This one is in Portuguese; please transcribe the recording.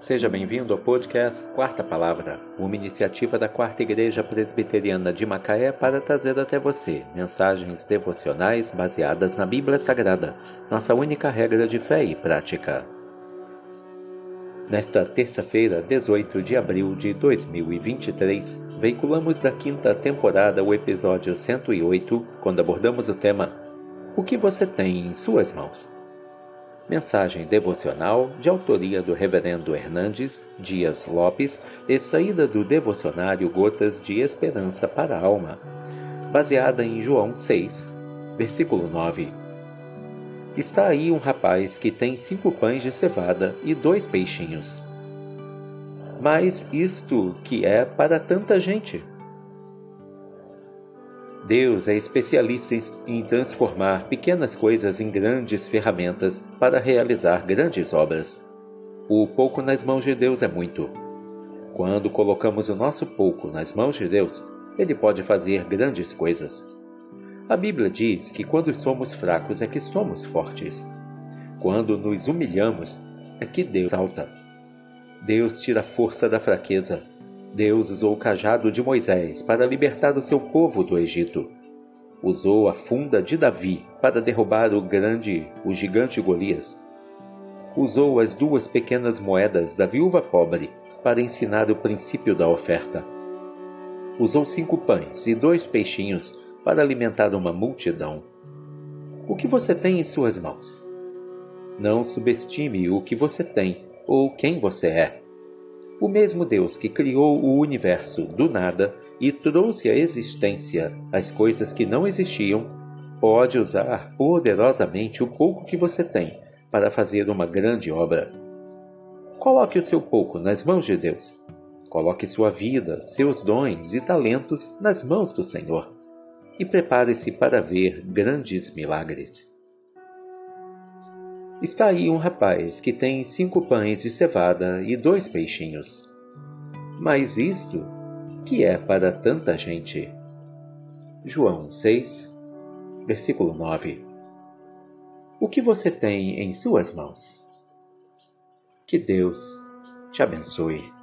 Seja bem-vindo ao podcast Quarta Palavra, uma iniciativa da Quarta Igreja Presbiteriana de Macaé para trazer até você mensagens devocionais baseadas na Bíblia Sagrada, nossa única regra de fé e prática. Nesta terça-feira, 18 de abril de 2023, veiculamos da quinta temporada o episódio 108, quando abordamos o tema O que você tem em suas mãos? Mensagem devocional de autoria do Reverendo Hernandes Dias Lopes, extraída do devocionário Gotas de Esperança para a Alma, baseada em João 6, versículo 9. Está aí um rapaz que tem cinco pães de cevada e dois peixinhos. Mas isto que é para tanta gente? Deus é especialista em transformar pequenas coisas em grandes ferramentas para realizar grandes obras. O pouco nas mãos de Deus é muito. Quando colocamos o nosso pouco nas mãos de Deus, Ele pode fazer grandes coisas. A Bíblia diz que quando somos fracos é que somos fortes. Quando nos humilhamos é que Deus salta. Deus tira a força da fraqueza Deus usou o cajado de Moisés para libertar o seu povo do Egito. Usou a funda de Davi para derrubar o grande, o gigante Golias. Usou as duas pequenas moedas da viúva pobre para ensinar o princípio da oferta. Usou cinco pães e dois peixinhos para alimentar uma multidão. O que você tem em suas mãos? Não subestime o que você tem ou quem você é. O mesmo Deus que criou o universo do nada e trouxe à existência as coisas que não existiam, pode usar poderosamente o pouco que você tem para fazer uma grande obra. Coloque o seu pouco nas mãos de Deus. Coloque sua vida, seus dons e talentos nas mãos do Senhor. E prepare-se para ver grandes milagres. Está aí um rapaz que tem cinco pães de cevada e dois peixinhos. Mas isto, que é para tanta gente? João 6, versículo 9. O que você tem em suas mãos? Que Deus te abençoe.